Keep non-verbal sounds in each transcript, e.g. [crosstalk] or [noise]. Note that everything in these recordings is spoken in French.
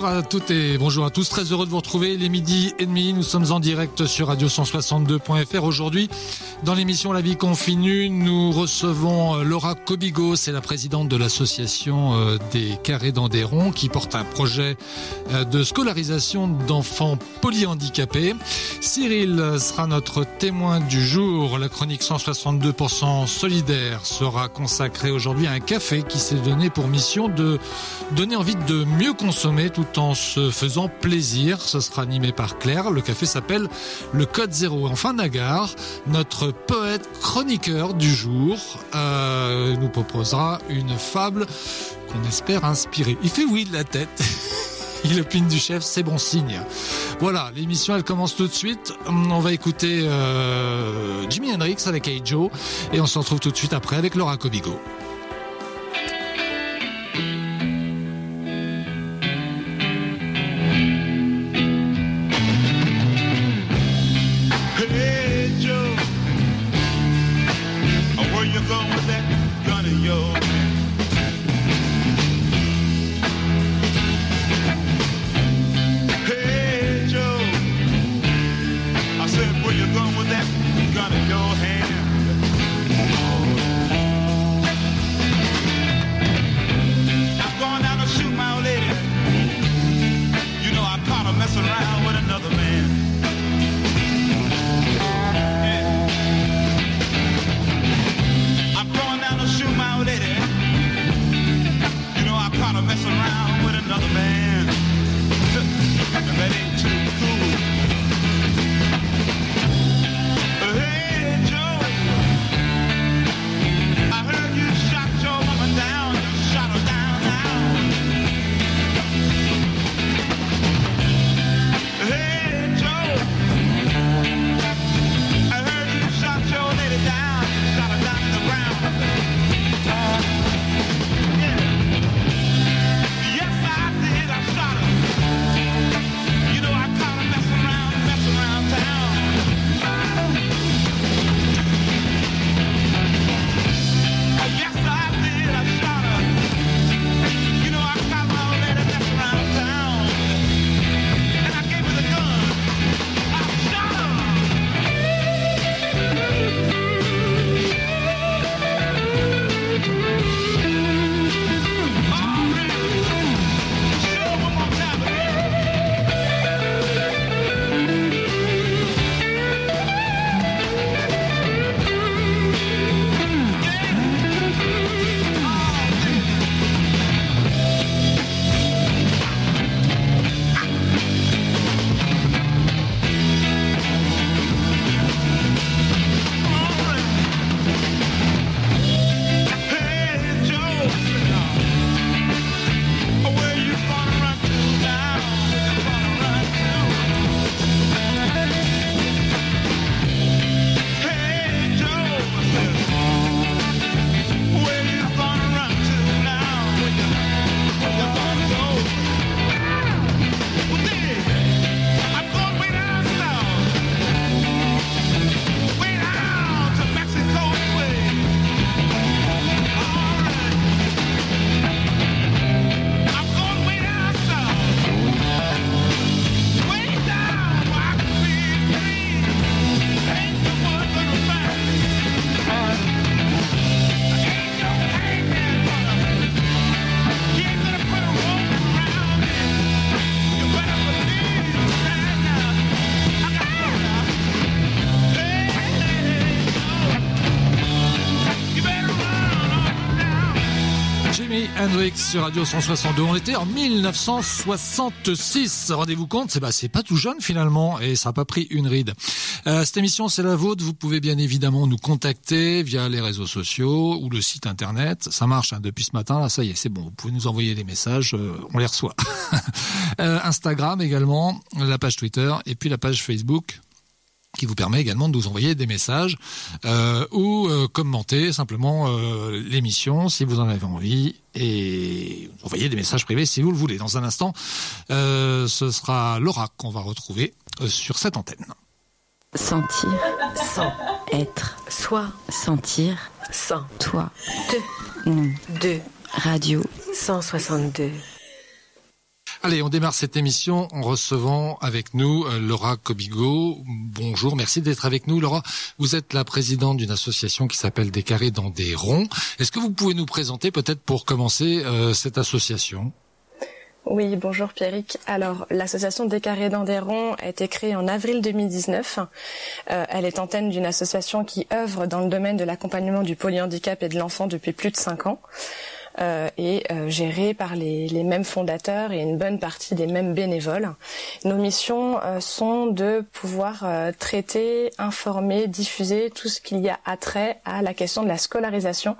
Bonjour à toutes et bonjour à tous. Très heureux de vous retrouver les midi et demi. Nous sommes en direct sur radio162.fr. Aujourd'hui, dans l'émission La vie continue, nous recevons euh, Laura Cobigo. C'est la présidente de l'association euh, des carrés d'Andéron qui porte un projet euh, de scolarisation d'enfants polyhandicapés. Cyril sera notre témoin du jour. La chronique 162% solidaire sera consacrée aujourd'hui à un café qui s'est donné pour mission de donner envie de mieux consommer tout en se faisant plaisir. Ce sera animé par Claire. Le café s'appelle le Code Zéro. Enfin, Nagar, notre poète chroniqueur du jour, euh, nous proposera une fable qu'on espère inspirer. Il fait oui de la tête. [laughs] Il opine du chef, c'est bon signe. Voilà, l'émission elle commence tout de suite. On va écouter euh, Jimi Hendrix avec Hey Joe et on se retrouve tout de suite après avec Laura Cobigo. Sur Radio 162. On était en 1966. Rendez-vous compte, c'est bah, c'est pas tout jeune finalement et ça n'a pas pris une ride. Euh, cette émission, c'est la vôtre. Vous pouvez bien évidemment nous contacter via les réseaux sociaux ou le site internet. Ça marche hein, depuis ce matin. Ça y est, c'est bon. Vous pouvez nous envoyer des messages. euh, on les reçoit. [laughs] Euh, Instagram également, la page Twitter et puis la page Facebook qui vous permet également de nous envoyer des messages euh, ou euh, commenter simplement euh, l'émission si vous en avez envie et envoyer des messages privés si vous le voulez. Dans un instant, euh, ce sera Laura qu'on va retrouver sur cette antenne. Sentir, sans être, soi, sentir, sans toi, Deux, nous, deux, radio, 162. Allez, on démarre cette émission en recevant avec nous euh, Laura Cobigo. Bonjour, merci d'être avec nous. Laura, vous êtes la présidente d'une association qui s'appelle Des carrés dans des ronds. Est-ce que vous pouvez nous présenter peut-être pour commencer euh, cette association? Oui, bonjour Pierrick. Alors, l'association Des Carrés dans des ronds a été créée en avril 2019. Euh, elle est antenne d'une association qui œuvre dans le domaine de l'accompagnement du polyhandicap et de l'enfant depuis plus de cinq ans. Euh, et euh, gérée par les, mêmes fondateurs et une bonne partie des mêmes bénévoles. Nos missions euh, sont de pouvoir traiter, informer, diffuser tout ce qu'il y a à trait à la question de la scolarisation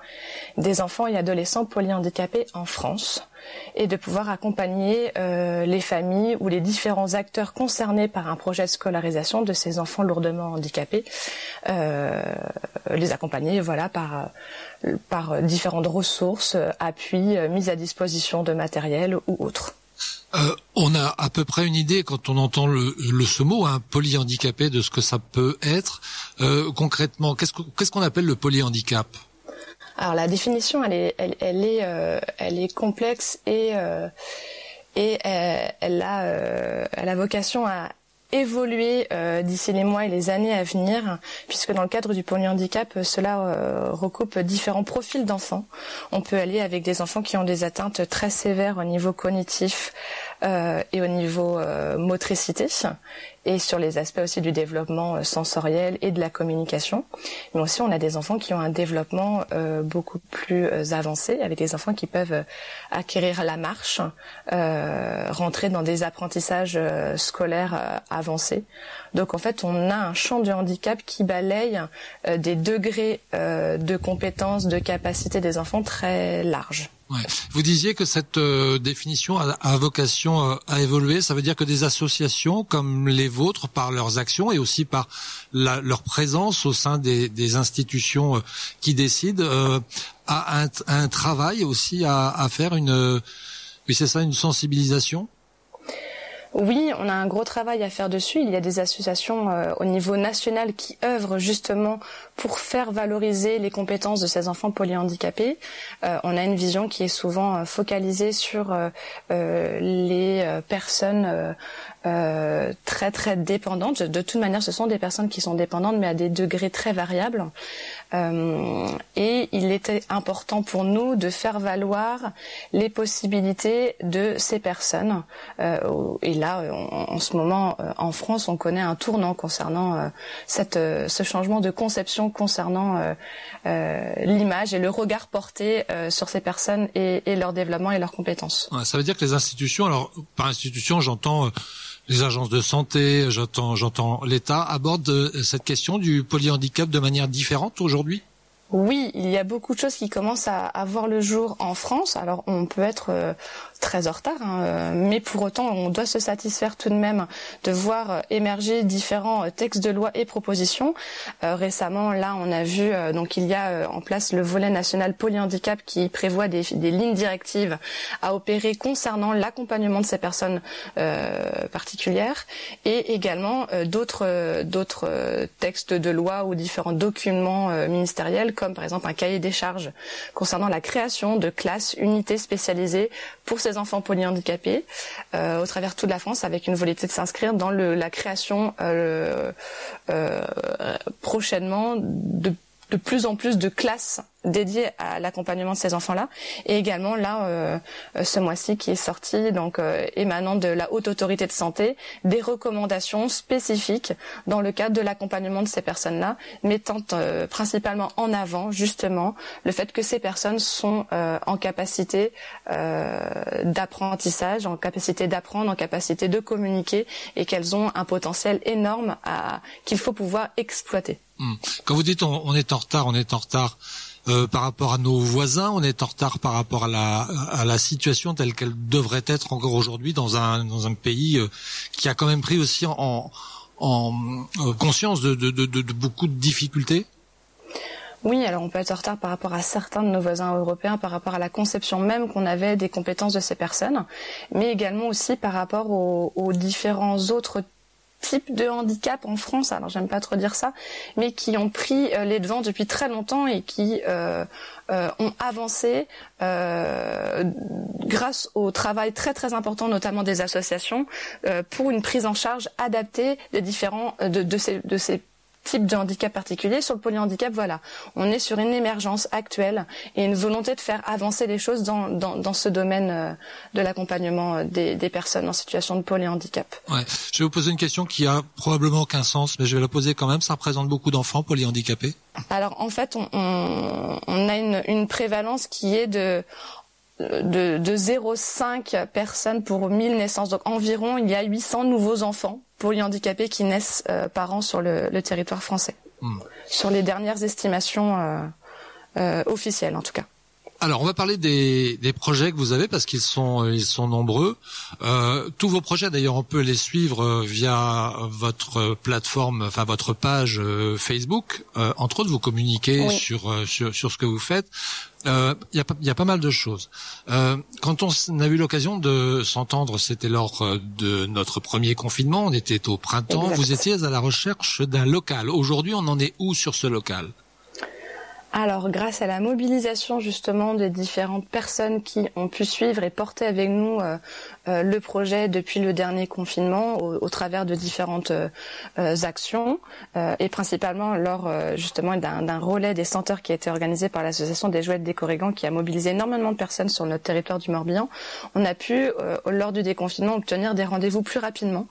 des enfants et adolescents polyhandicapés en France et de pouvoir accompagner euh, les familles ou les différents acteurs concernés par un projet de scolarisation de ces enfants lourdement handicapés, euh, les accompagner voilà par par différentes ressources, appuis, mise à disposition de matériel ou autres. Euh, on a à peu près une idée quand on entend le, le ce mot, un hein, polyhandicapé, de ce que ça peut être. Euh, concrètement, qu'est-ce qu'on qu qu appelle le polyhandicap? Alors la définition, elle est, elle, est, euh, elle est complexe et euh, et euh, elle a, elle a vocation à évoluer d'ici les mois et les années à venir, puisque dans le cadre du polyhandicap, cela recoupe différents profils d'enfants. On peut aller avec des enfants qui ont des atteintes très sévères au niveau cognitif et au niveau motricité, et sur les aspects aussi du développement euh, sensoriel et de la communication. Mais aussi, on a des enfants qui ont un développement euh, beaucoup plus euh, avancé, avec des enfants qui peuvent euh, acquérir la marche, euh, rentrer dans des apprentissages scolaires avancés. Donc en fait, on a un champ du handicap qui balaye des degrés de compétences, de capacité des enfants très larges. Ouais. Vous disiez que cette euh, définition a, a vocation euh, à évoluer. Ça veut dire que des associations comme les vôtres, par leurs actions et aussi par la, leur présence au sein des, des institutions euh, qui décident, euh, a un, un, travail aussi à, à faire. Une, oui, c'est ça, une sensibilisation? Oui, on a un gros travail à faire dessus. Il y a des associations euh, au niveau national qui œuvrent justement pour faire valoriser les compétences de ces enfants polyhandicapés. Euh, on a une vision qui est souvent euh, focalisée sur euh, les personnes très très dépendantes. De toute manière, ce sont des personnes qui sont dépendantes, mais à des degrés très variables. Et il était important pour nous de faire valoir les possibilités de ces personnes. et là, en, ce moment, en France, on connaît un tournant concernant cette, ce changement de conception concernant euh, euh, l'image et le regard porté euh, sur ces personnes et, leur développement et leurs compétences. Ça veut dire que les institutions, alors par institution, j'entends les agences de santé, j'entends, l'État abordent cette question du polyhandicap de manière différente aujourd'hui? Oui, il y a beaucoup de choses qui commencent à, à voir le jour en France. Alors on peut être euh, très en retard, hein, euh, mais pour autant on doit se satisfaire tout de même de voir euh, émerger différents textes de loi et propositions. Euh, récemment, là, on a vu donc il y a en place le volet national polyhandicap qui prévoit des, des lignes directives à opérer concernant l'accompagnement de ces personnes particulières et également d'autres d'autres textes de loi ou différents documents ministériels comme par exemple un cahier des charges concernant la création de classes, unités spécialisées pour ces enfants polyhandicapés euh, au travers toute la France avec une volonté de s'inscrire dans le, la création euh, euh, prochainement de, de plus en plus de classes dédié à l'accompagnement de ces enfants-là et également là euh, ce mois-ci qui est sorti donc euh, émanant de la haute autorité de santé des recommandations spécifiques dans le cadre de l'accompagnement de ces personnes-là mettant euh, principalement en avant justement le fait que ces personnes sont euh, en capacité euh, d'apprentissage en capacité d'apprendre en capacité de communiquer et qu'elles ont un potentiel énorme à qu'il faut pouvoir exploiter. Mmh. Quand vous dites on est en retard on est en retard euh, par rapport à nos voisins, on est en retard par rapport à la, à la situation telle qu'elle devrait être encore aujourd'hui dans un, dans un pays euh, qui a quand même pris aussi en, en, euh, conscience de, de, de, de, beaucoup de difficultés. Oui, alors on peut être en retard par rapport à certains de nos voisins européens, par rapport à la conception même qu'on avait des compétences de ces personnes, mais également aussi par rapport aux, aux différents autres types de handicap en France, alors j'aime pas trop dire ça, mais qui ont pris euh, les devants depuis très longtemps et qui euh, euh, ont avancé grâce au travail très très important, notamment des associations, pour une prise en charge adaptée des différents de, de ces de ces types de handicap particuliers. Sur le polyhandicap, voilà, on est sur une émergence actuelle et une volonté de faire avancer les choses dans, dans, dans ce domaine euh, de l'accompagnement euh, des, des personnes en situation de polyhandicap. Ouais. Je vais vous poser une question qui a probablement aucun sens, mais je vais la poser quand même. Ça représente beaucoup d'enfants polyhandicapés Alors en fait, on, on, on a une, une prévalence qui est de de, de 0,5 personnes pour 1000 naissances. Donc environ, il y a 800 nouveaux enfants polyhandicapés qui naissent euh, par an sur le, le territoire français. Hmm. Sur les dernières estimations euh, euh, officielles, en tout cas. Alors, on va parler des, des projets que vous avez parce qu'ils sont ils sont nombreux. Euh, tous vos projets, d'ailleurs, on peut les suivre via votre plateforme, enfin votre page Facebook. Euh, entre autres, vous communiquez Oui. sur, sur sur ce que vous faites. Euh, Il y, a, y a pas mal de choses. Euh, quand on a eu l'occasion de s'entendre, c'était lors euh, de notre premier confinement. On était au printemps. Exact. Vous étiez à la recherche d'un local. Aujourd'hui, on en est où sur ce local? Alors, grâce à la mobilisation justement des différentes personnes qui ont pu suivre et porter avec nous euh, euh, le projet depuis le dernier confinement au, travers de différentes euh, euh, actions euh, et principalement lors euh, justement d'un relais des senteurs qui a été organisé par l'association des jouets des Corrigans qui a mobilisé énormément de personnes sur notre territoire du Morbihan, on a pu euh, lors du déconfinement obtenir des rendez-vous plus rapidement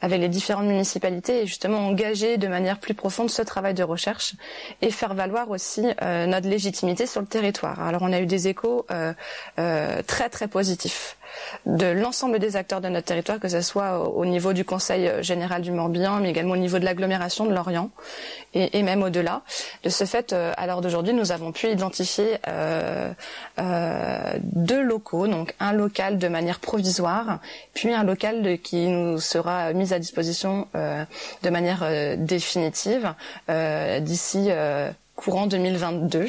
avec les différentes municipalités et justement engager de manière plus profonde ce travail de recherche et faire valoir aussi euh, notre légitimité sur le territoire. Alors on a eu des échos euh, euh, très très positifs de l'ensemble des acteurs de notre territoire, que ce soit au, au niveau du Conseil général du Morbihan, mais également au niveau de l'agglomération de Lorient et, même au-delà. De ce fait, euh, à l'heure d'aujourd'hui, nous avons pu identifier euh, euh, deux locaux, donc un local de manière provisoire, puis un local qui nous sera mis à disposition euh, de manière euh, définitive euh, d'ici. Courant 2022.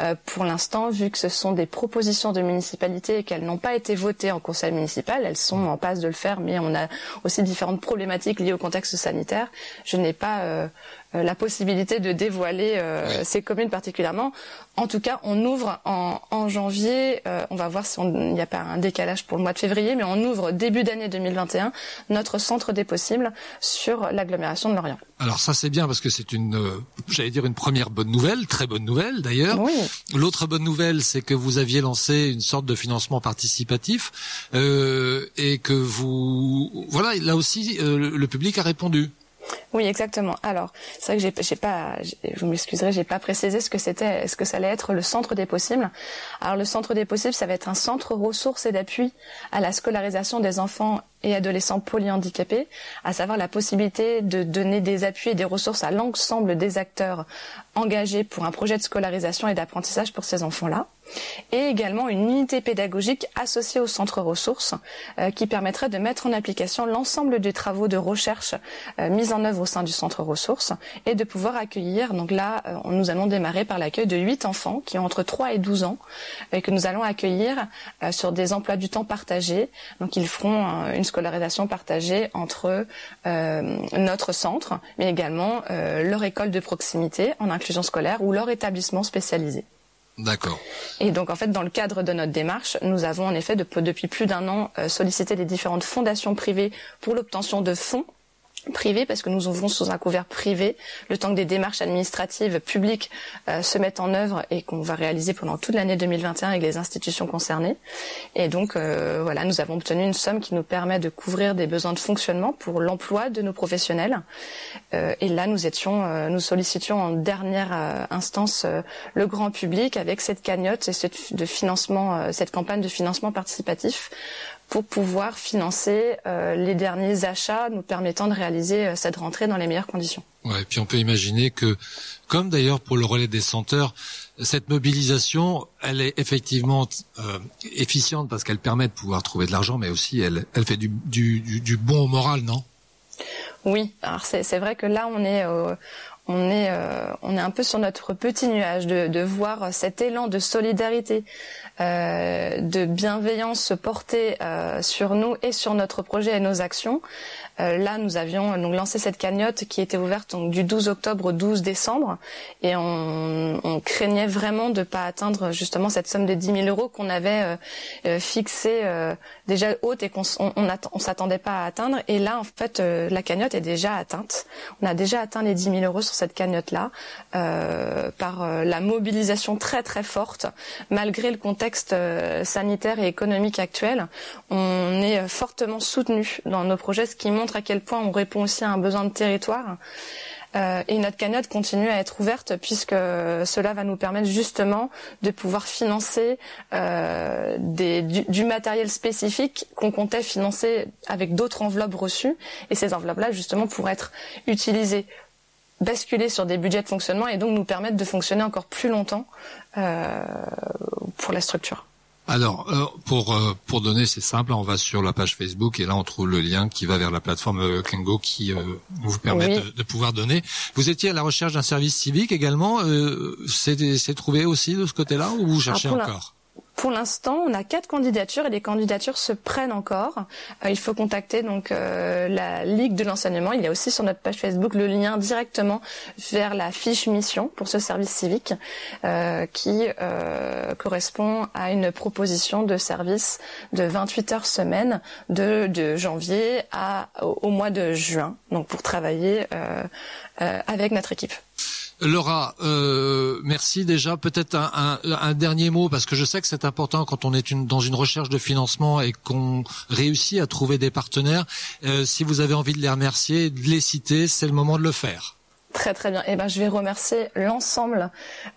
Euh, pour l'instant, vu que ce sont des propositions de municipalité et qu'elles n'ont pas été votées en conseil municipal, elles sont en passe de le faire, mais on a aussi différentes problématiques liées au contexte sanitaire. Je n'ai pas euh, la possibilité de dévoiler euh, ces communes particulièrement. En tout cas, on ouvre en, en janvier. euh, on va voir si on- il n'y a pas un décalage pour le mois de février, mais on ouvre début d'année 2021 notre centre des possibles sur l'agglomération de Lorient. Alors ça c'est bien parce que c'est une, euh, j'allais dire une première bonne nouvelle, très bonne nouvelle d'ailleurs. Oui. L'autre bonne nouvelle, c'est que vous aviez lancé une sorte de financement participatif euh, et que vous, voilà, là aussi euh, le public a répondu. Oui, exactement. Alors, c'est vrai que j'ai, pas, vous m'excuserez, j'ai pas précisé ce que c'était, ce que ça allait être le centre des possibles. Alors, le centre des possibles, ça va être un centre ressources et d'appui à la scolarisation des enfants et adolescents polyhandicapés, à savoir la possibilité de donner des appuis et des ressources à l'ensemble des acteurs engagés pour un projet de scolarisation et d'apprentissage pour ces enfants-là, et également une unité pédagogique associée au centre ressources euh, qui permettrait de mettre en application l'ensemble des travaux de recherche euh, mis en œuvre au sein du centre ressources et de pouvoir accueillir, donc là euh, nous allons démarrer par l'accueil de 8 enfants qui ont entre 3 et 12 ans et que nous allons accueillir sur des emplois du temps partagés. Donc ils feront une scolarisation partagée entre euh, notre centre mais également euh, leur école de proximité en inclusion scolaire ou leur établissement spécialisé. D'accord. Et donc en fait, dans le cadre de notre démarche, nous avons en effet de- depuis plus d'un an euh, sollicité les différentes fondations privées pour l'obtention de fonds privés parce que nous ouvrons sous un couvert privé le temps que des démarches administratives publiques euh, se mettent en œuvre et qu'on va réaliser pendant toute l'année 2021 avec les institutions concernées. Et donc euh, voilà, nous avons obtenu une somme qui nous permet de couvrir des besoins de fonctionnement pour l'emploi de nos professionnels. Euh, et là, nous étions, nous sollicitions en dernière instance le grand public avec cette cagnotte et cette de financement, cette campagne de financement participatif pour pouvoir financer euh, les derniers achats nous permettant de réaliser euh, cette rentrée dans les meilleures conditions. Ouais, et puis on peut imaginer que, comme d'ailleurs pour le relais des senteurs, cette mobilisation, elle est effectivement euh, efficiente parce qu'elle permet de pouvoir trouver de l'argent, mais aussi elle, elle fait du, du, du, bon au moral, non? Oui, alors c'est c'est vrai que là on est euh, on est euh, on est un peu sur notre petit nuage de, de voir cet élan de solidarité, euh, de bienveillance se porter euh, sur nous et sur notre projet et nos actions. Euh, là, nous avions donc lancé cette cagnotte qui était ouverte du 12 octobre au 12 décembre, et on, on craignait vraiment de pas atteindre justement cette somme de 10 000 euros qu'on avait euh, euh, fixée déjà haute et qu'on on, on, atte- on s'attendait pas à atteindre. Et là, en fait, euh, la cagnotte est déjà atteinte. On a déjà atteint les 10 000 euros sur cette cagnotte-là euh, par euh, la mobilisation très très forte, malgré le contexte sanitaire et économique actuel. On est fortement soutenu dans nos projets, ce qui montre à quel point on répond aussi à un besoin de territoire. Euh, et notre cagnotte continue à être ouverte puisque cela va nous permettre justement de pouvoir financer euh, du, matériel spécifique qu'on comptait financer avec d'autres enveloppes reçues. Et ces enveloppes-là, justement, pourraient être utilisées basculer sur des budgets de fonctionnement et donc nous permettre de fonctionner encore plus longtemps euh, pour la structure. Alors, euh, pour euh, pour donner, c'est simple, on va sur la page Facebook et là on trouve le lien qui va vers la plateforme euh, Kengo qui euh, vous permet Oui. de, de pouvoir donner. Vous étiez à la recherche d'un service civique également. Euh, c'est trouvé aussi de ce côté-là ou vous cherchez pour la- encore? Pour l'instant, on a quatre candidatures et les candidatures se prennent encore. Euh, il faut contacter donc euh, la Ligue de l'enseignement. Il y a aussi sur notre page Facebook le lien directement vers la fiche mission pour ce service civique euh, qui euh, correspond à une proposition de service de 28 heures semaine de, janvier au, au mois de juin, donc pour travailler avec notre équipe. Laura, euh, merci déjà. Peut-être un, dernier mot parce que je sais que c'est important quand on est une, dans une recherche de financement et qu'on réussit à trouver des partenaires. Euh, si vous avez envie de les remercier, de les citer, c'est le moment de le faire. Très très bien. Eh ben, je vais remercier l'ensemble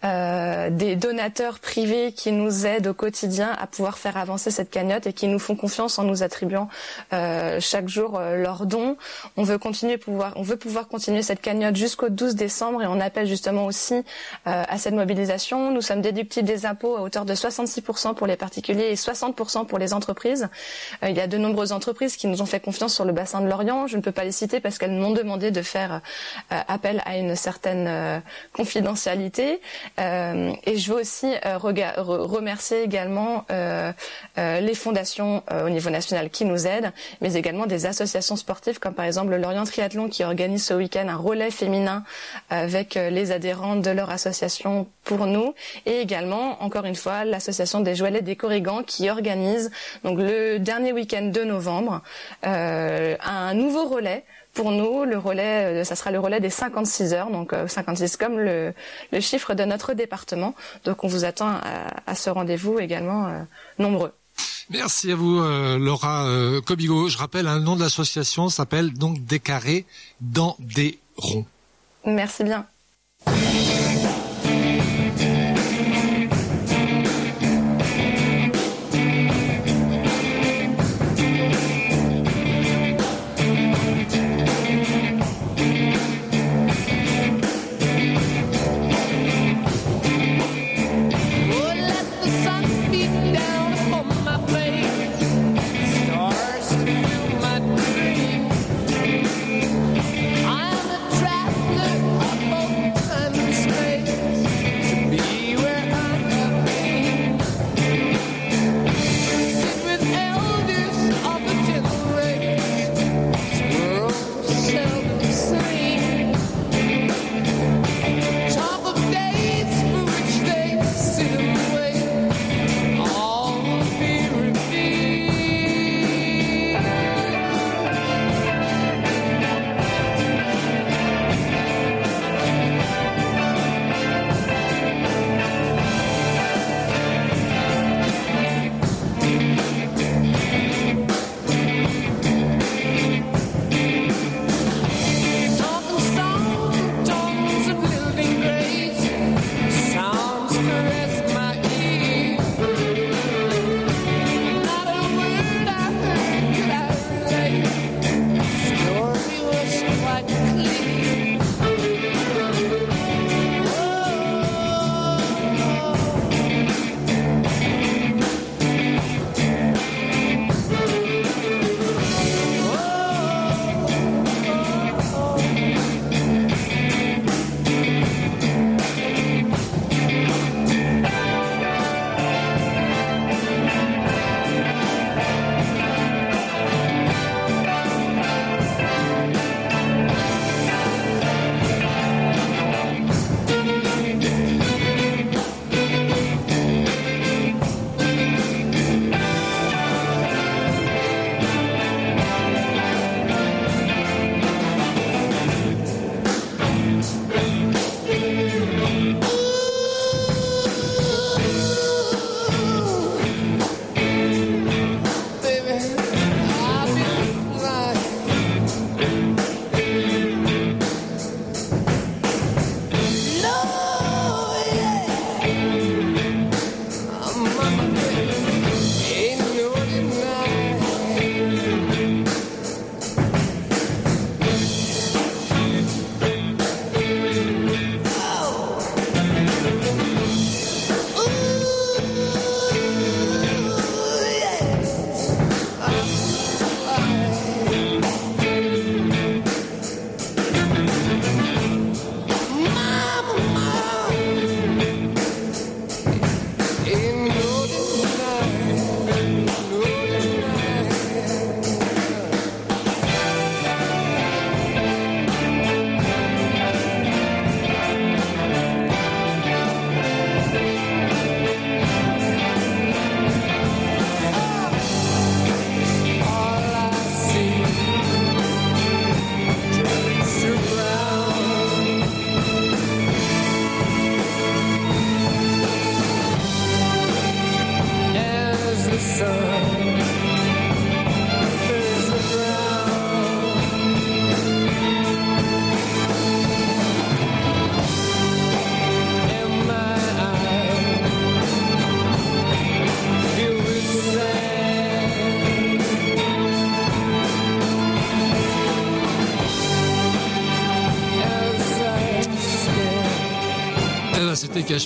euh, des donateurs privés qui nous aident au quotidien à pouvoir faire avancer cette cagnotte et qui nous font confiance en nous attribuant euh, chaque jour euh, leurs dons. On veut continuer pouvoir, on veut pouvoir continuer cette cagnotte jusqu'au 12 décembre et on appelle justement aussi à cette mobilisation. Nous sommes déductibles des impôts à hauteur de 66% pour les particuliers et 60% pour les entreprises. Il y a de nombreuses entreprises qui nous ont fait confiance sur le bassin de l'Orient. Je ne peux pas les citer parce qu'elles m'ont demandé de faire appel à une certaine euh, confidentialité. Euh, et je veux aussi euh, remercier également les fondations au niveau national qui nous aident, mais également des associations sportives comme par exemple l'Orient Triathlon qui organise ce week-end un relais féminin avec les adhérents de leur association pour nous, et également encore une fois l'association des Joëlets des Corrigans qui organise donc le dernier week-end de novembre euh, un nouveau relais pour nous, le relais, euh, ça sera le relais des 56 heures, donc euh, 56 comme le, le chiffre de notre département. Donc on vous attend à, à ce rendez-vous également euh, nombreux. Merci à vous, euh, Laura euh, Cobigo. Je rappelle, un nom de l'association s'appelle donc Des carrés dans des ronds. Merci bien.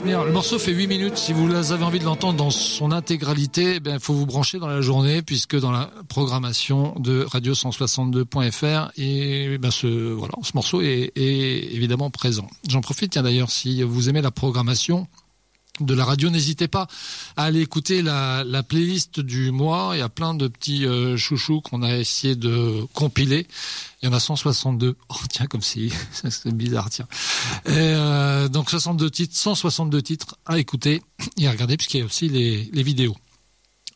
Le morceau fait 8 minutes. Si vous avez envie de l'entendre dans son intégralité, il faut vous brancher dans la journée, puisque dans la programmation de radio162.fr, et ben ce, voilà, ce morceau est, est évidemment présent. J'en profite, d'ailleurs, si vous aimez la programmation, de la radio. N'hésitez pas à aller écouter la, la, playlist du mois. Il y a plein de petits euh, chouchous qu'on a essayé de compiler. Il y en a 162. [laughs] Oh tiens, comme si [laughs] c'est bizarre, tiens. Euh, donc 62 titres, 162 titres à écouter et à regarder puisqu'il y a aussi les, les vidéos.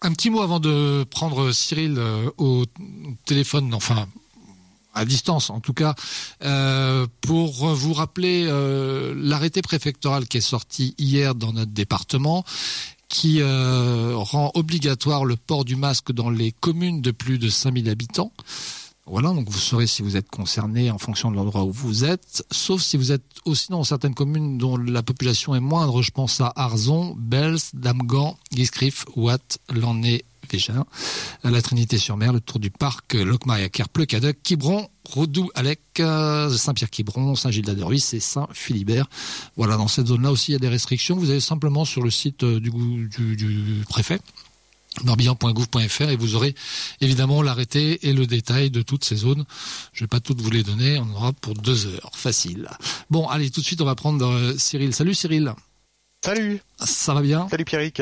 Un petit mot avant de prendre Cyril euh, au téléphone, enfin à distance en tout cas, euh, pour vous rappeler euh, l'arrêté préfectoral qui est sorti hier dans notre département qui euh, rend obligatoire le port du masque dans les communes de plus de 5000 habitants. Voilà, donc vous saurez si vous êtes concerné en fonction de l'endroit où vous êtes, sauf si vous êtes aussi dans certaines communes dont la population est moindre. Je pense à Arzon, Bels, Damgan, Guiscriff, Watt, Lannay, Végin, la Trinité-sur-Mer, le Tour du Parc, Locmaria-Kerre, Pleucadec, Quiberon, Rodou, Alec, Saint-Pierre-Quiberon, Saint-Gilles-d'Aderuis et Saint-Philibert. Voilà, dans cette zone-là aussi, il y a des restrictions. Vous allez simplement sur le site du, du préfet morbihan.gouv.fr et vous aurez évidemment l'arrêté et le détail de toutes ces zones. Je vais pas toutes vous les donner, on aura pour deux heures, facile. Bon, allez, tout de suite, on va prendre euh, Cyril. Salut Cyril. Salut. Ça va bien? Salut Pierrick.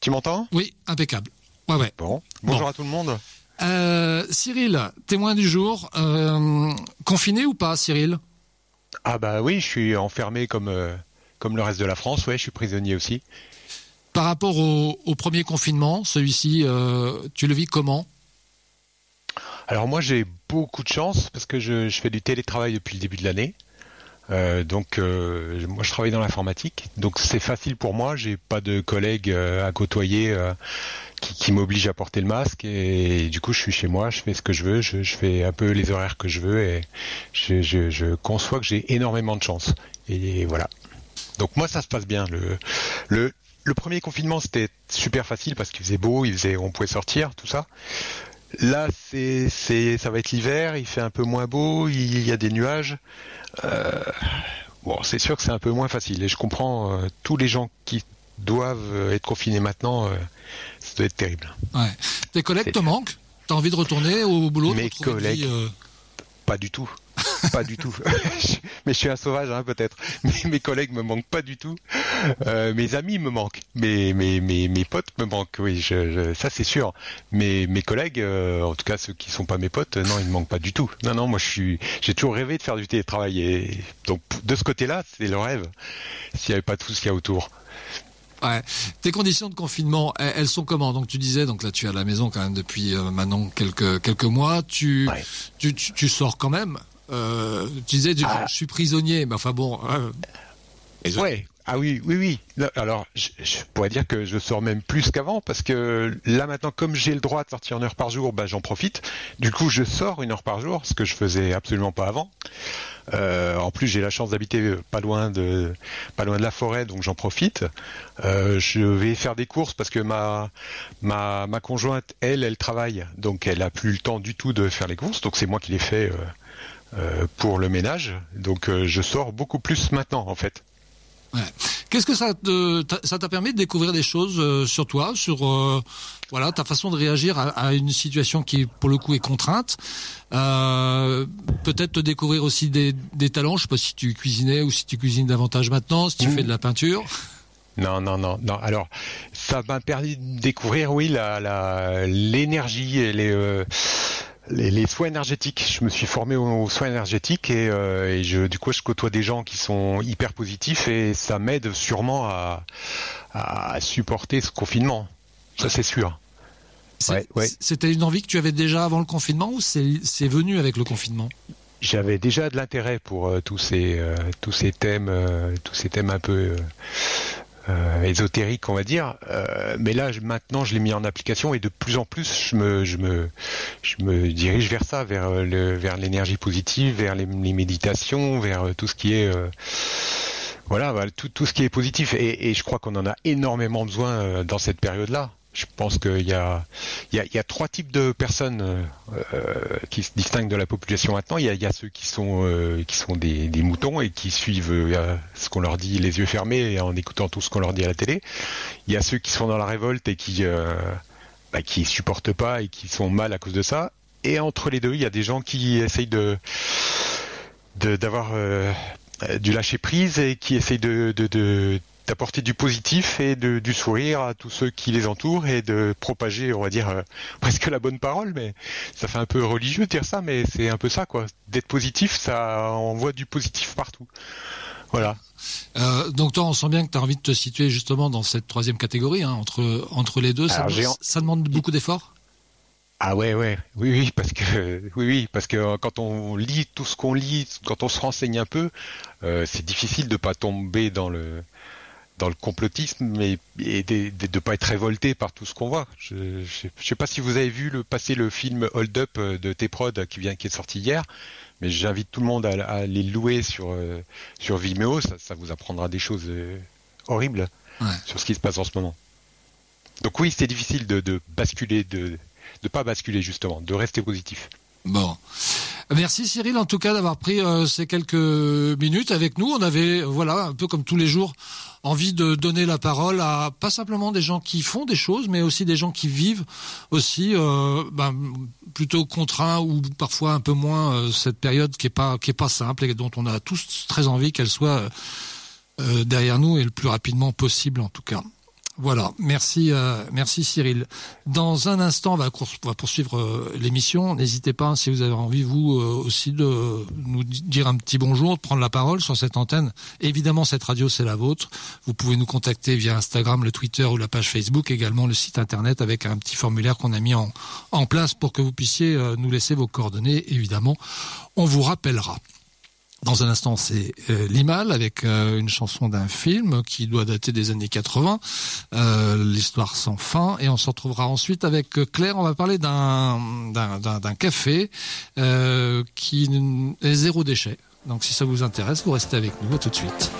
Tu m'entends? Oui, impeccable. Ouais, ouais. Bon, bonjour Bon. à tout le monde. Euh, Cyril, témoin du jour, euh, confiné ou pas Cyril? Ah bah oui, je suis enfermé comme, euh, comme le reste de la France, ouais, je suis prisonnier aussi. Par rapport au, au premier confinement, celui-ci, euh, tu le vis comment? Alors moi j'ai beaucoup de chance parce que je, je fais du télétravail depuis le début de l'année. Euh, donc euh, moi je travaille dans l'informatique, donc c'est facile pour moi. J'ai pas de collègues euh, à côtoyer euh, qui, qui m'obligent à porter le masque et, du coup je suis chez moi, je fais ce que je veux, je, je fais un peu les horaires que je veux et je, je, conçois que j'ai énormément de chance. Et voilà. Donc moi ça se passe bien. Le, le, le premier confinement c'était super facile parce qu'il faisait beau, il faisait, on pouvait sortir, tout ça. Là, c'est, c'est, ça va être l'hiver, il fait un peu moins beau, il y a des nuages. Euh, bon, c'est sûr que c'est un peu moins facile. Et je comprends euh, tous les gens qui doivent euh, être confinés maintenant, euh, ça doit être terrible. ouais. Tes collègues C'est te manquent? T'as envie de retourner au boulot Mes collègues. vie, Pas du tout. Pas du tout. [laughs] Mais je suis un sauvage, hein, peut-être. Mais mes collègues me manquent pas du tout. Euh, mes amis me manquent. Mes, mes, mes, mes potes me manquent. Oui, je, je- ça c'est sûr. Mais mes collègues, euh, en tout cas ceux qui sont pas mes potes, non, ils me manquent pas du tout. Non, non, moi je suis, j'ai toujours rêvé de faire du télétravail. Et donc de ce côté-là, c'est le rêve. S'il n'y avait pas tout ce qu'il y a autour. Ouais. Tes conditions de confinement, elles, elles sont comment? Donc tu disais, donc là tu es à la maison quand même depuis euh, maintenant quelques quelques mois. Tu Ouais. tu, tu, tu sors quand même? Euh, tu disais, Ah. je suis prisonnier, mais enfin bon. euh, les autres- Ouais. Ah oui, oui, oui. Alors, je, je pourrais dire que je sors même plus qu'avant parce que là maintenant, comme j'ai le droit de sortir une heure par jour, bah, j'en profite. Du coup, je sors une heure par jour, ce que je faisais absolument pas avant. Euh, en plus, j'ai la chance d'habiter pas loin de pas loin de la forêt, donc j'en profite. Euh, je vais faire des courses parce que ma ma ma conjointe, elle, elle travaille, donc elle a plus le temps du tout de faire les courses. Donc c'est moi qui les fais euh, euh, pour le ménage. Donc euh, je sors beaucoup plus maintenant, en fait. Qu'est-ce que ça te, t'a- ça t'a permis de découvrir des choses euh, sur toi, sur euh, voilà ta façon de réagir à, à une situation qui pour le coup est contrainte? Euh, Peut-être te découvrir aussi des, des talents. Je sais pas si tu cuisinais ou si tu cuisines davantage maintenant, si tu Mmh. fais de la peinture. Non, non, non, non. Alors, ça m'a permis de découvrir, oui, la, la, l'énergie et les, euh, les, les soins énergétiques. Je me suis formé aux, aux soins énergétiques et, euh, et je, du coup, je côtoie des gens qui sont hyper positifs et ça m'aide sûrement à, à supporter ce confinement. Ça, c'est sûr. C'est- Ouais, ouais. C'était une envie que tu avais déjà avant le confinement ou c'est c'est venu avec le confinement? J'avais déjà de l'intérêt pour euh, tous ces euh, tous ces thèmes, euh, tous ces thèmes un peu euh, ésotériques, on va dire. Euh, mais là, maintenant, je l'ai mis en application et de plus en plus, je me je me je me dirige vers ça, vers euh, le vers l'énergie positive, vers les, méditations, vers euh, tout ce qui est voilà, tout, tout ce qui est positif. Et, je crois qu'on en a énormément besoin dans cette période-là. Je pense qu'il y y, y a trois types de personnes euh, euh, qui se distinguent de la population maintenant. Il y a, y a ceux qui sont, euh, qui sont des, des moutons et qui suivent euh, ce qu'on leur dit les yeux fermés en écoutant tout ce qu'on leur dit à la télé. Il y a ceux qui sont dans la révolte et qui, euh, bah, supportent pas et qui sont mal à cause de ça. Et entre les deux, il y a des gens qui essayent de d'avoir euh, du lâcher prise et qui essayent de, de, de- d'apporter du positif et de, du sourire à tous ceux qui les entourent et de propager, on va dire, euh, [laughs] presque la bonne parole, mais ça fait un peu religieux de dire ça, mais c'est un peu ça, quoi. D'être positif, ça envoie du positif partout. Voilà. Euh, donc toi, on sent bien que tu as envie de te situer justement dans cette troisième catégorie, hein, entre, entre les deux. Ça, Alors, demande beaucoup d'efforts? Ah ouais, ouais, oui, oui, parce que [laughs] oui, oui, parce que quand on lit tout ce qu'on lit, quand on se renseigne un peu, euh, c'est difficile de pas tomber dans le dans le complotisme et, et de, de pas être révolté par tout ce qu'on voit. Je, je sais pas si vous avez vu le passer le film Hold Up euh, de T-Prod qui vient qui est sorti hier, mais j'invite tout le monde à, à aller le louer sur euh, sur Vimeo, ça, ça vous apprendra des choses euh, horribles Ouais. sur ce qui se passe en ce moment. Donc oui, c'est difficile de, de basculer, de de pas basculer justement, de rester positif. Bon. Merci Cyril en tout cas d'avoir pris euh, ces quelques minutes avec nous. On avait, voilà, un peu comme tous les jours, envie de donner la parole à pas simplement des gens qui font des choses, mais aussi des gens qui vivent aussi euh, ben, plutôt contraints ou parfois un peu moins euh, cette période qui est pas qui est pas simple et dont on a tous très envie qu'elle soit euh, derrière nous et le plus rapidement possible en tout cas. Voilà, merci, euh, merci Cyril. Dans un instant, on va, poursuivre euh, l'émission. N'hésitez pas, si vous avez envie, vous euh, aussi, de nous di- dire un petit bonjour, de prendre la parole sur cette antenne. Évidemment, cette radio, c'est la vôtre. Vous pouvez nous contacter via Instagram, le Twitter ou la page Facebook, également le site internet avec un petit formulaire qu'on a mis en, place pour que vous puissiez nous laisser vos coordonnées. Évidemment, on vous rappellera. Dans un instant, c'est euh, Limal avec euh, une chanson d'un film qui doit dater des années 80, euh, l'histoire sans fin, et on se retrouvera ensuite avec euh, Claire. On va parler d'un d'un café euh, qui est zéro déchet. Donc, si ça vous intéresse, vous restez avec nous. À tout de suite.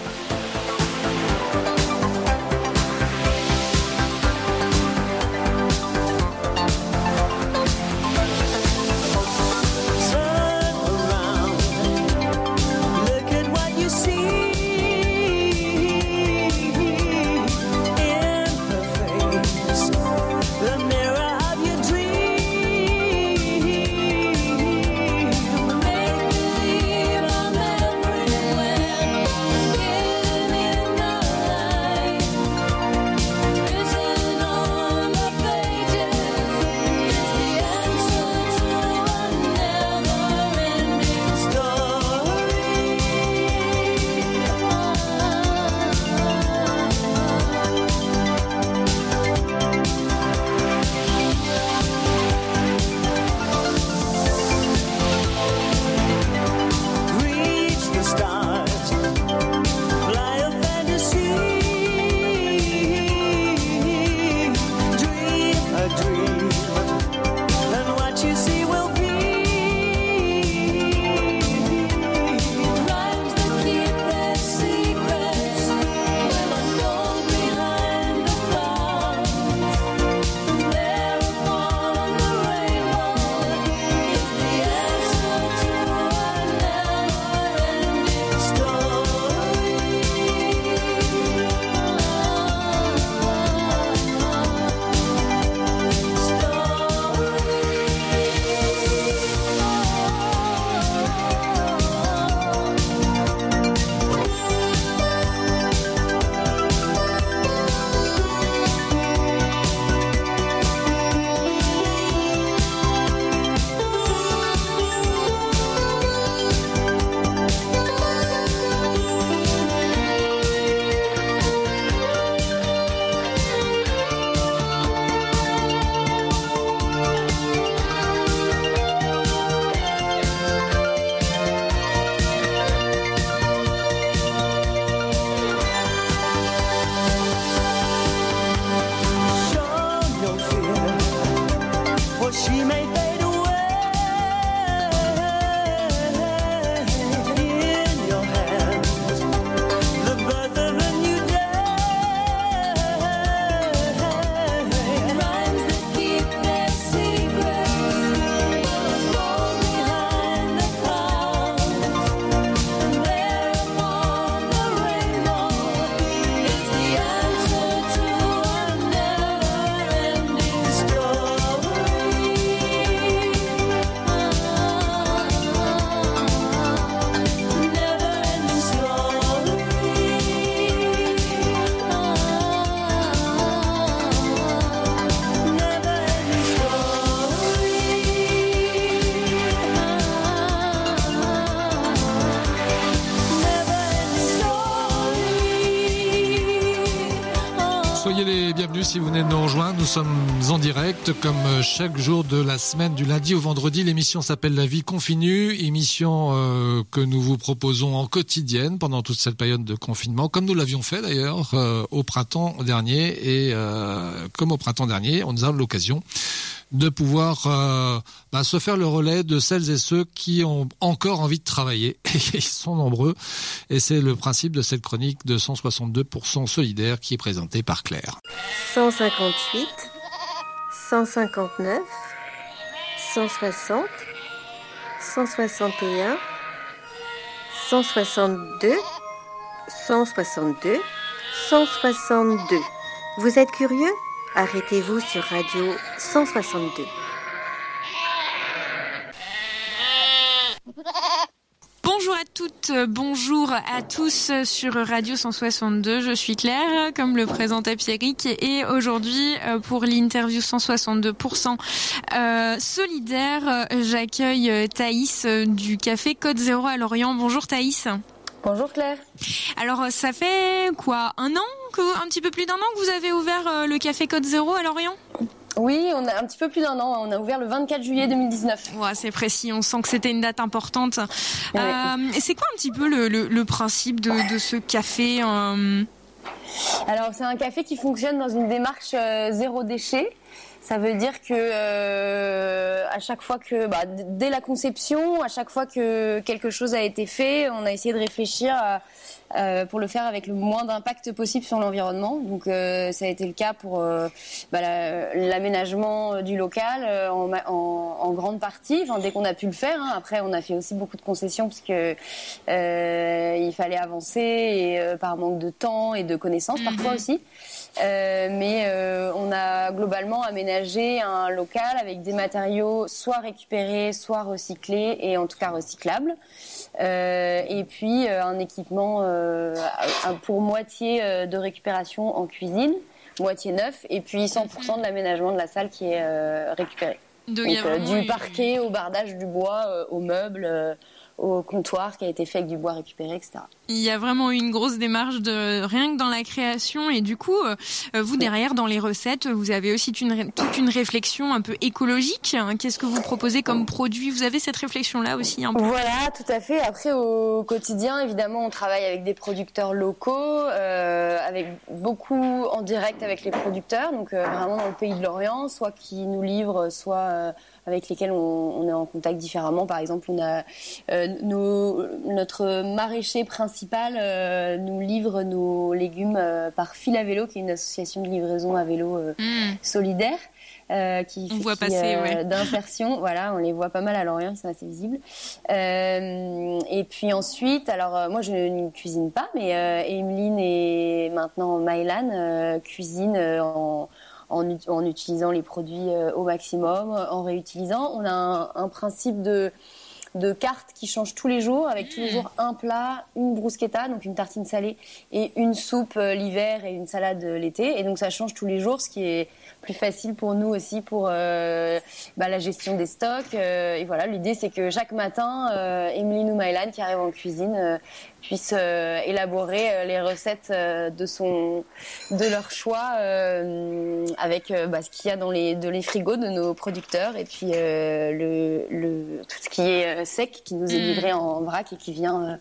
Nous sommes en direct comme euh, chaque jour de la semaine du lundi au vendredi. L'émission s'appelle La vie continue, émission euh, que nous vous proposons en quotidienne pendant toute cette période de confinement, comme nous l'avions fait d'ailleurs euh, au printemps dernier. Et comme au printemps dernier, on nous a l'occasion de pouvoir euh, bah, se faire le relais de celles et ceux qui ont encore envie de travailler. [laughs] Et ils sont nombreux. Et c'est le principe de cette chronique de 162% solidaire qui est présentée par Claire. 158, 159, 160, 161, 162, 162, 162. Vous êtes curieux? Arrêtez-vous sur Radio 162. Bonjour à toutes, bonjour à tous sur Radio 162. Je suis Claire, comme le présentait Pierrick, et aujourd'hui, euh, pour l'interview 162% euh, solidaire, j'accueille euh, Thaïs du Café Code Zéro à Lorient. Bonjour Thaïs. Bonjour Claire. Alors, euh, ça fait quoi Un an que, Un petit peu plus d'un an que vous avez ouvert euh, le Café Code Zéro à Lorient? Oui, on a un petit peu plus d'un an. On a ouvert le 24 juillet 2019. Ouais, c'est précis, on sent que c'était une date importante. Ouais. Euh, c'est quoi un petit peu le, le- le principe de, de ce café euh, Alors c'est un café qui fonctionne dans une démarche zéro déchet. Ça veut dire que euh, à chaque fois que, bah, dès la conception, à chaque fois que quelque chose a été fait, on a essayé de réfléchir à, euh, pour le faire avec le moins d'impact possible sur l'environnement. Donc euh, ça a été le cas pour euh, bah, la- l'aménagement du local euh, en, en- en grande partie, enfin, dès qu'on a pu le faire. hein. Après, on a fait aussi beaucoup de concessions parce que euh, il fallait avancer et euh, par manque de temps et de connaissances parfois aussi. Euh, mais euh, on a globalement aménagé un local avec des matériaux soit récupérés, soit recyclés et en tout cas recyclables. Euh, et puis euh, un équipement euh, pour moitié de récupération en cuisine, moitié neuf, et puis 100% de l'aménagement de la salle qui est euh, récupéré. Donc, du parquet au bardage du bois, euh, aux meubles, euh, au comptoir qui a été fait avec du bois récupéré, etc. Il y a vraiment une grosse démarche de rien que dans la création et du coup, euh, vous derrière dans les recettes, vous avez aussi une, toute une réflexion un peu écologique. Qu'est-ce que vous proposez comme produit? Vous avez cette réflexion-là aussi un peu? Voilà, tout à fait. Après, au quotidien, évidemment, on travaille avec des producteurs locaux, euh, avec beaucoup en direct avec les producteurs, donc euh, vraiment dans le pays de l'Orient, soit qui nous livrent, soit euh, avec lesquels on, on est en contact différemment. Par exemple, on a nos- notre maraîcher principal euh, nous livre nos légumes euh, par Fil à vélo, qui est une association de livraison à vélo euh, Hmm. solidaire. euh, qui, On voit qui, passer, ouais. [laughs] d'insertion, voilà, on les voit pas mal à Lorient, ils sont assez visibles. Euh, et puis ensuite, alors euh, moi je ne cuisine pas, mais euh, Emeline et maintenant Mylan euh, cuisinent euh, en, en, ut- en utilisant les produits euh, au maximum, en réutilisant. On a un, un principe de de cartes qui changent tous les jours, avec tous les jours un plat, une bruschetta, donc une tartine salée, et une soupe euh, l'hiver et une salade euh, l'été. Et donc ça change tous les jours, ce qui est plus facile pour nous aussi pour euh, bah, la gestion des stocks. euh, et voilà, l'idée c'est que chaque matin, euh, Emeline ou Mylan qui arrivent en cuisine puissent euh, élaborer euh, les recettes euh, de son, de leur choix avec bah, ce qu'il y a dans les, de les frigos de nos producteurs et puis le, le, tout ce qui est sec qui nous est Mm. livré en vrac et qui vient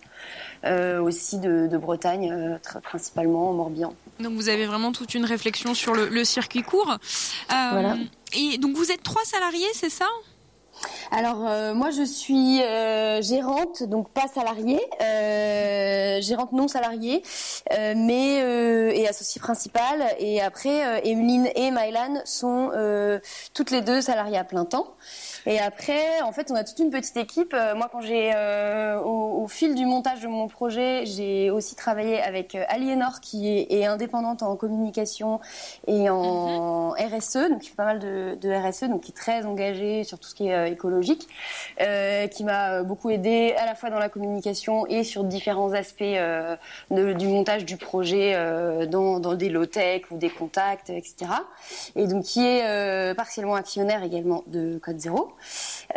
euh, aussi de, de Bretagne, euh, principalement en Morbihan. Donc vous avez vraiment toute une réflexion sur le, le circuit court. Euh, Voilà. Et donc vous êtes trois salariés, c'est ça? Alors euh, moi je suis euh, gérante, donc pas salariée, euh, gérante non salariée, mais et associée principale. Et après, Emeline et Mylan sont toutes les deux salariées à plein temps. Et après, en fait, on a toute une petite équipe. Euh, moi, quand j'ai euh, au, au fil du montage de mon projet, j'ai aussi travaillé avec euh, Aliénor, qui est, est indépendante en communication et en RSE, donc qui fait pas mal de, de RSE, donc qui est très engagée sur tout ce qui est euh, écologique, euh, qui m'a beaucoup aidé à la fois dans la communication et sur différents aspects euh, de- du montage du projet euh, dans, dans des low-tech ou des contacts, etc. Et donc qui est euh, partiellement actionnaire également de Code Zéro,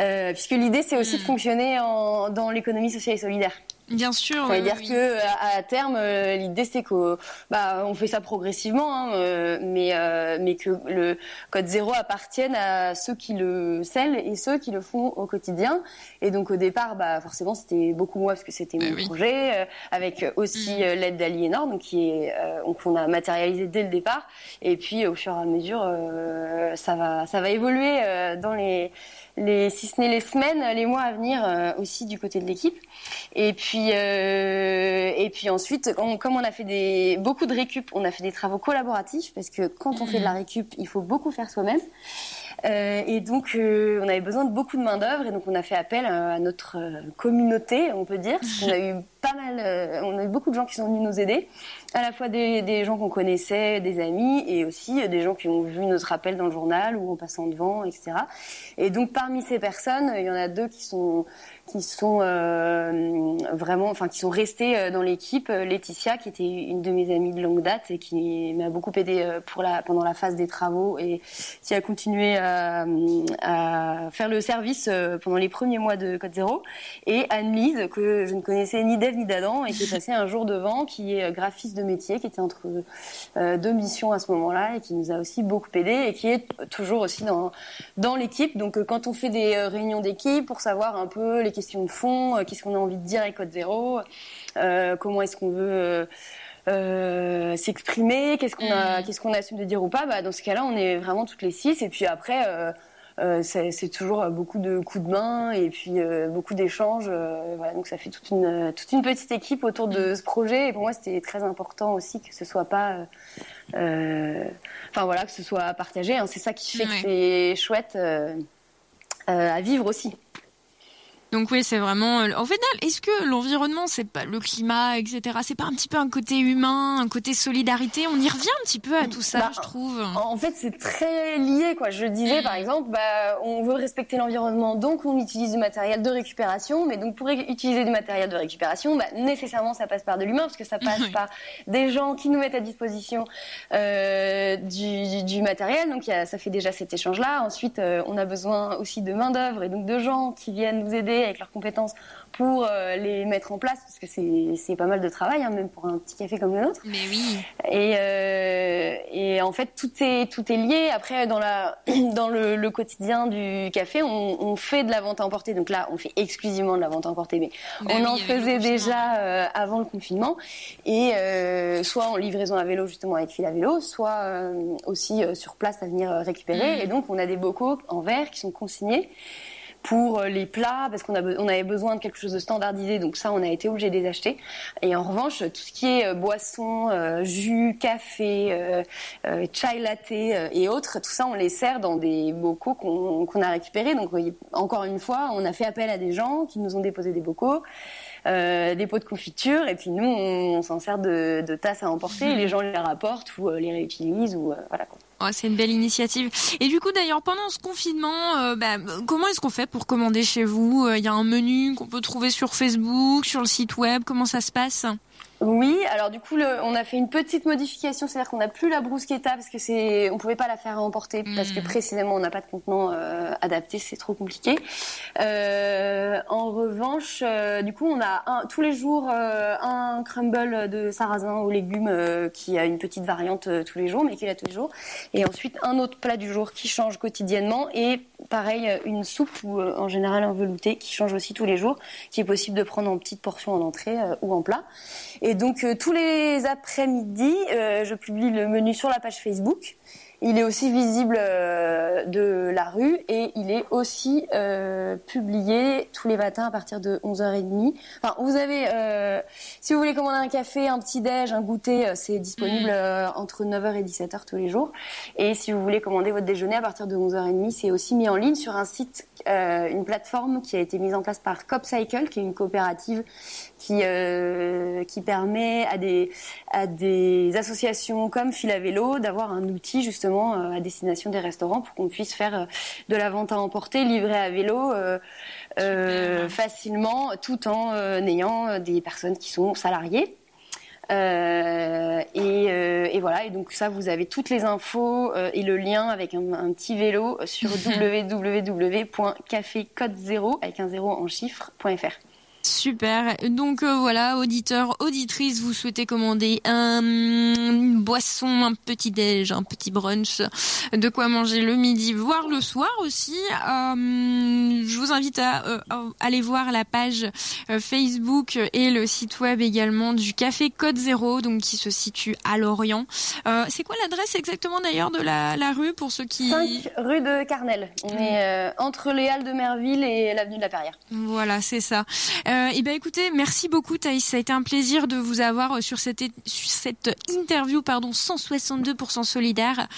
euh, puisque l'idée c'est aussi de fonctionner en- dans l'économie sociale et solidaire. Bien sûr. Ça veut oui, dire oui. que à, à terme, euh, l'idée c'est que bah on fait ça progressivement, hein, euh, mais euh, mais que le code zéro appartienne à ceux qui le scellent et ceux qui le font au quotidien. Et donc au départ, bah forcément c'était beaucoup moi parce que c'était Bah mon oui. projet, euh, avec aussi Mm. euh, l'aide d'Aliénor, donc qui est euh, donc qu'on a matérialisé dès le départ. Et puis au fur et à mesure, euh, ça va ça va évoluer euh, dans les les si ce n'est les semaines, les mois à venir euh, aussi du côté de l'équipe. Et puis, euh, et puis ensuite, on- comme on a fait des, beaucoup de récup, on a fait des travaux collaboratifs parce que quand on fait de la récup, il faut beaucoup faire soi-même. Euh, et donc, euh, on avait besoin de beaucoup de main d'œuvre et donc on a fait appel euh, à notre euh, communauté, on peut dire, parce qu'on a eu pas mal, euh, on a eu beaucoup de gens qui sont venus nous aider, à la fois des, gens qu'on connaissait, des amis, et aussi euh, des gens qui ont vu notre appel dans le journal ou en passant devant, etc. Et donc, parmi ces personnes, il y en a deux qui sont qui euh, vraiment, enfin qui sont restés dans l'équipe. Laetitia, qui était une de mes amies de longue date et qui m'a beaucoup aidé pour la pendant la phase des travaux et qui a continué à, faire le service pendant les premiers mois de Code Zéro. Et Anne-Lise, que je ne connaissais ni d'Ève d'Adam et qui est passée un jour devant, qui est euh, graphiste de métier, qui était entre euh, deux missions à ce moment-là et qui nous a aussi beaucoup aidé et qui est toujours aussi dans dans l'équipe. Donc euh, quand on fait des réunions d'équipe pour savoir un peu les questions de fond, qu'est-ce qu'on a envie de dire avec Code Zéro, comment est-ce qu'on veut euh, s'exprimer, qu'est-ce qu'on a, qu'est-ce qu'on assume de dire ou pas, bah, dans ce cas-là, on est vraiment toutes les six. Et puis après, euh, c'est c'est toujours euh, beaucoup de coups de main et puis euh, beaucoup d'échanges. euh, voilà, donc ça fait toute une toute une petite équipe autour de ce projet. Et pour moi, c'était très important aussi que ce soit pas, euh, euh, enfin voilà, que ce soit partagé. hein. C'est ça qui fait Ouais. que c'est chouette euh, euh, à vivre aussi. Donc oui, c'est vraiment. euh, Au final, est-ce que l'environnement, c'est pas le climat, etc. C'est pas un petit peu un côté humain, un côté solidarité? On y revient un petit peu à tout ça, Bah, je trouve. En fait, c'est très lié, quoi. Je disais, par exemple, bah, on veut respecter l'environnement, donc on utilise du matériel de récupération. Mais donc, pour utiliser du matériel de récupération, bah, nécessairement, ça passe par de l'humain, parce que ça passe [laughs] Oui. par des gens qui nous mettent à disposition euh, du, du- matériel. Donc, il y a- ça fait déjà cet échange-là. Ensuite, euh, on a besoin aussi de main d'œuvre et donc de gens qui viennent nous aider avec leurs compétences pour euh, les mettre en place, parce que c'est pas mal de travail, hein, même pour un petit café comme le nôtre. Mais oui. Et, euh, et en fait, tout est tout est lié. Après, dans la [clears throat] dans le, le quotidien du café, on, on fait de la vente à emporter. Donc là, on fait exclusivement de la vente à emporter, mais Bah on oui, en faisait déjà euh, avant le confinement. Et euh, soit en livraison à vélo justement avec fil à vélo, soit aussi sur place à venir récupérer. Mhm. Et donc, on a des bocaux en verre qui sont consignés pour euh, les plats parce qu'on on avait besoin de quelque chose de standardisé donc ça on a été obligé de les acheter. Et en revanche tout ce qui est euh, boisson euh, jus café euh, euh, chai latte euh, et autres tout ça on les sert dans des bocaux qu'on qu'on a récupérés. Donc encore une fois on a fait appel à des gens qui nous ont déposé des bocaux euh, des pots de confiture et puis nous on, on s'en sert de, de tasses à emporter. Et les gens les rapportent ou euh, les réutilisent ou euh, voilà quoi. Oh, c'est une belle initiative. Et du coup, d'ailleurs, pendant ce confinement, euh, bah, comment est-ce qu'on fait pour commander chez vous? Il y a un menu qu'on peut trouver sur Facebook, sur le site web? Comment ça se passe? Oui, alors du coup, le- on a fait une petite modification, c'est-à-dire qu'on n'a plus la bruschetta parce que c'est, on pouvait pas la faire emporter parce que Mhm. précisément on n'a pas de contenant euh, adapté, c'est trop compliqué. Euh, en revanche, euh, du coup, on a un, tous les jours euh, un crumble de sarrasin aux légumes euh, qui a une petite variante euh, tous les jours, mais qui est là tous les jours, et ensuite un autre plat du jour qui change quotidiennement et pareil euh, une soupe ou euh, en général un velouté qui change aussi tous les jours, qui est possible de prendre en petites portions en entrée euh, ou en plat. Et donc euh, tous les après-midi, euh, je publie le menu sur la page Facebook. Il est aussi visible euh, de la rue et il est aussi euh, publié tous les matins à partir de 11h30. Enfin, vous avez, euh, si vous voulez commander un café, un petit déj, un goûter, euh, c'est disponible euh, entre 9h et 17h tous les jours. Et si vous voulez commander votre déjeuner à partir de 11h30, c'est aussi mis en ligne sur un site, euh, une plateforme qui a été mise en place par CopCycle, qui est une coopérative qui euh, qui permet à des à des associations comme Fil à vélo d'avoir un outil justement euh, à destination des restaurants pour qu'on puisse faire euh, de la vente à emporter livrée à vélo euh, euh, facilement tout en euh, ayant des personnes qui sont salariées. Euh, et, euh, et voilà, et donc ça, vous avez toutes les infos euh, et le lien avec un, un petit vélo sur [laughs] www.cafécode0 avec un zéro en chiffres.fr. Super. Donc euh, voilà, auditeurs, auditrices, vous souhaitez commander un, une boisson, un petit déj, un petit brunch, de quoi manger le midi, voire le soir aussi. Euh, je vous invite à euh, à aller voir la page Facebook et le site web également du Café Code Zéro, donc qui se situe à Lorient. C'est quoi l'adresse exactement d'ailleurs de la, la rue pour ceux qui 5 rue de Carnel. On est entre les Halles de Merville et l'avenue de la Perrière. Voilà, c'est ça. Et ben écoutez, merci beaucoup Thaïs, ça a été un plaisir de vous avoir euh, sur cette, interview pardon 162% solidaire.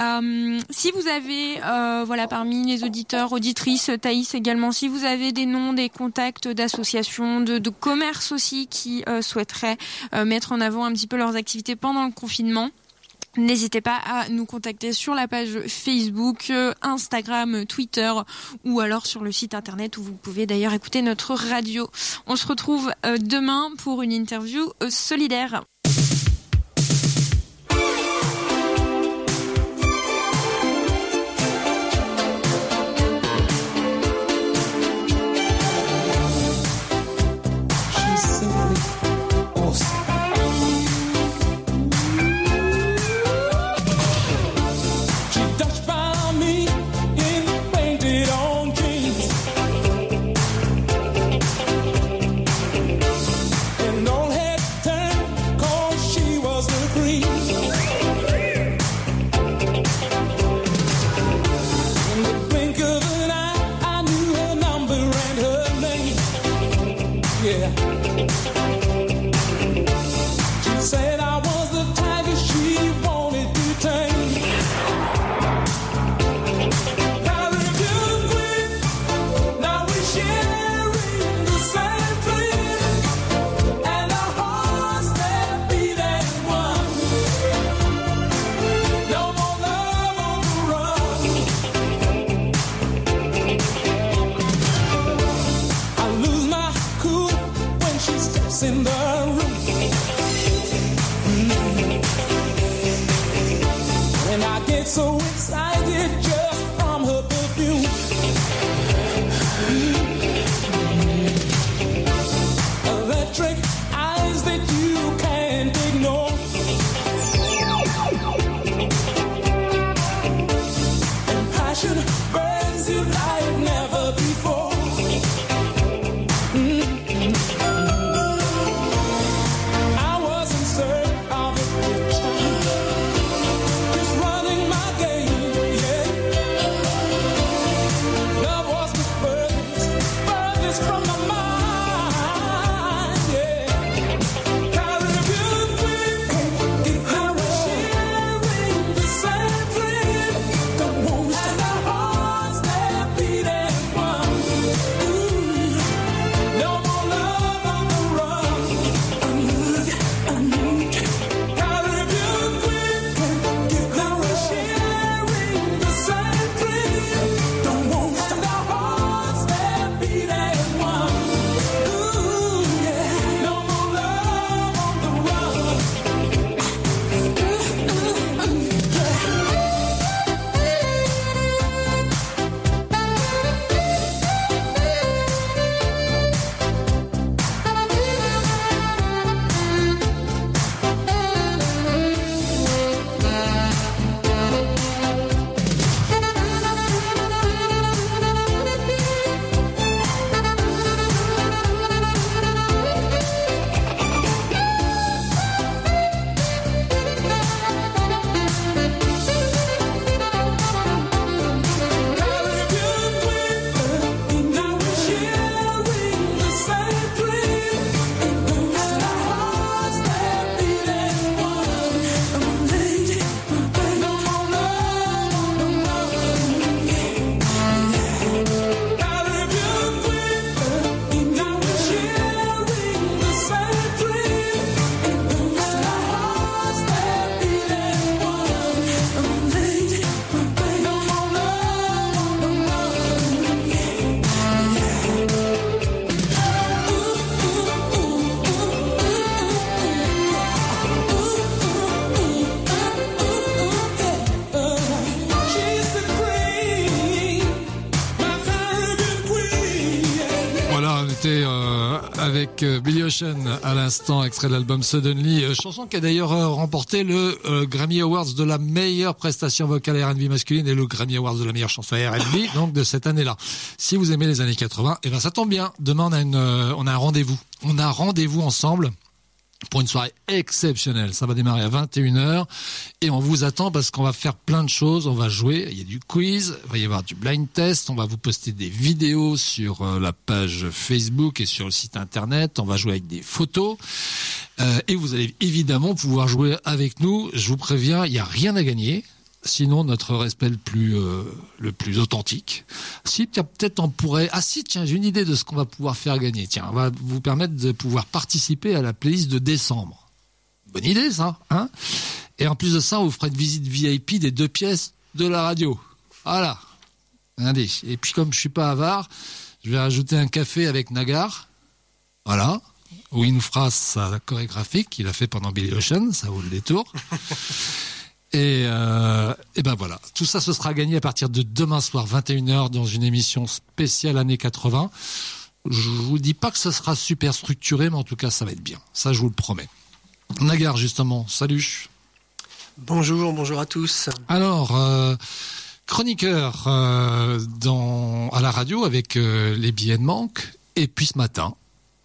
Euh, si vous avez euh, voilà parmi les auditeurs, auditrices, Thaïs également, si vous avez des noms, des contacts d'associations, de, de commerces aussi qui souhaiteraient mettre en avant un petit peu leurs activités pendant le confinement. N'hésitez pas à nous contacter sur la page Facebook, euh, Instagram, Twitter ou alors sur le site internet où vous pouvez d'ailleurs écouter notre radio. On se retrouve euh, demain pour une interview euh, solidaire. À l'instant, extrait de l'album Suddenly, euh, chanson qui a d'ailleurs euh, remporté le euh, Grammy Awards de la meilleure prestation vocale R&B masculine et le Grammy Awards de la meilleure chanson R&B, [laughs] donc de cette année-là. Si vous aimez les années 80, eh ben ça tombe bien. Demain on a une, euh, on a un rendez-vous. On a rendez-vous ensemble pour une soirée exceptionnelle. Ça va démarrer à 21h et on vous attend parce qu'on va faire plein de choses. On va jouer, il y a du quiz, il va y avoir du blind test, on va vous poster des vidéos sur euh, la page Facebook et sur le site internet. On va jouer avec des photos Euh, et vous allez évidemment pouvoir jouer avec nous. Je vous préviens, il n'y a rien à gagner. Sinon, notre respect le plus, euh, le plus authentique. Si, peut-être on pourrait. Ah si, tiens, j'ai une idée de ce qu'on va pouvoir faire gagner. Tiens, on va vous permettre de pouvoir participer à la playlist de décembre. Bonne idée, ça, hein? Et en plus de ça, on vous fera une visite VIP des deux pièces de la radio. Voilà. Regardez. Et puis, comme je suis pas avare, je vais rajouter un café avec Nagar. Voilà. Où il nous fera sa chorégraphie qu'il a fait pendant Billy Ocean. Ça vaut le détour. [laughs] Et, euh, et ben voilà, tout ça ce sera gagné à partir de demain soir 21h dans une émission spéciale années 80. Je vous dis pas que ce sera super structuré, mais en tout cas ça va être bien. Ça je vous le promets. Nagar justement, salut. Bonjour, bonjour à tous. Alors, euh, chroniqueur euh, dans, à la radio avec euh, les billets de manque. Et puis ce matin,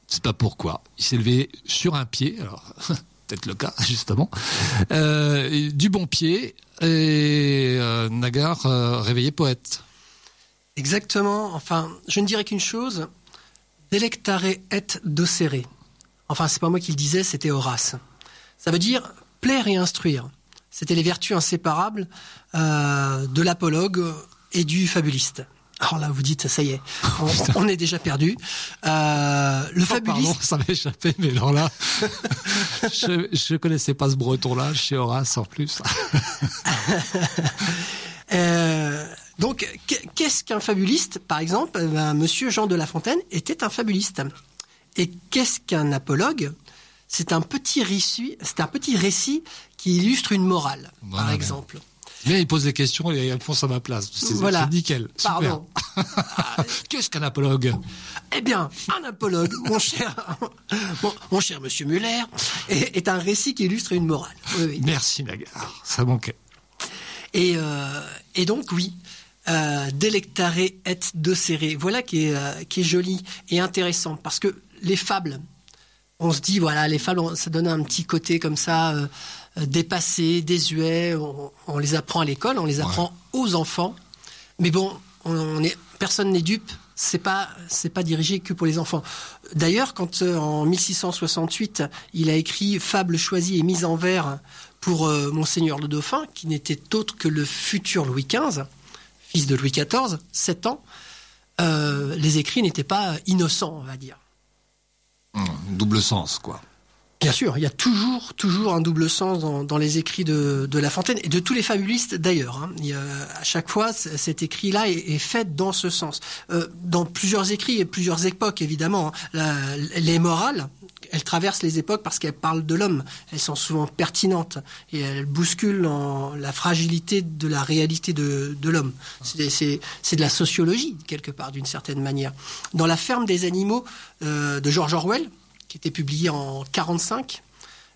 c'est pas pourquoi, il s'est levé sur un pied. Alors, [laughs] peut-être le cas [laughs] justement, euh, du bon pied et euh, Nagar euh, réveillé poète. Exactement. Enfin, je ne dirais qu'une chose. Delectare et docere. Enfin, c'est pas moi qui le disais, c'était Horace. Ça veut dire plaire et instruire. C'était les vertus inséparables de l'apologue et du fabuliste. Alors là, vous dites, ça y est, on, [laughs] on est déjà perdu. Euh, le Oh, fabuliste. pardon, [laughs] ça m'a échappé, mais alors là, [laughs] je, je connaissais pas ce breton-là chez Horace en plus. Euh, donc, qu'est- qu'est-ce qu'un fabuliste? Par exemple, euh, ben, Monsieur Jean de La Fontaine était un fabuliste. Et qu'est-ce qu'un apologue? C'est un petit récit, c'est un petit récit qui illustre une morale, Voilà, par exemple. Bien, il pose des questions et il réponse à ma place. C'est Voilà. nickel. Pardon. [laughs] Qu'est-ce qu'un apologue? Eh bien, un apologue, mon cher, mon, mon cher Monsieur Muller, est, est un récit qui illustre une morale. Oui, oui. Merci Nagar, ça manquait. Et, euh, et donc, oui, euh, Delectare et docere, voilà qui est, euh, qui est joli et intéressant, parce que les fables, on se dit, voilà, les fables, on- ça donne un petit côté comme ça, euh, euh, dépassé, désuet, on, on les apprend à l'école, on les apprend aux enfants, mais bon, on, on est, personne n'est dupe. C'est pas, c'est pas dirigé que pour les enfants. D'ailleurs, quand euh, en 1668, il a écrit Fables choisies et mises en vers pour euh, Monseigneur le Dauphin, qui n'était autre que le futur Louis XV, fils de Louis XIV, 7 ans, euh, les écrits n'étaient pas innocents, on va dire. Double sens, quoi. Bien sûr, il y a toujours, toujours un double sens dans, dans les écrits de, de La Fontaine et de tous les fabulistes d'ailleurs. hein. À chaque fois, cet écrit-là est, est fait dans ce sens. Euh, dans plusieurs écrits et plusieurs époques, évidemment. hein. La- les morales, elles traversent les époques parce qu'elles parlent de l'homme. Elles sont souvent pertinentes et elles bousculent en la fragilité de la réalité de, de l'homme. C'est de la sociologie, quelque part, d'une certaine manière. Dans La ferme des animaux euh, de George Orwell, qui était publié en 45.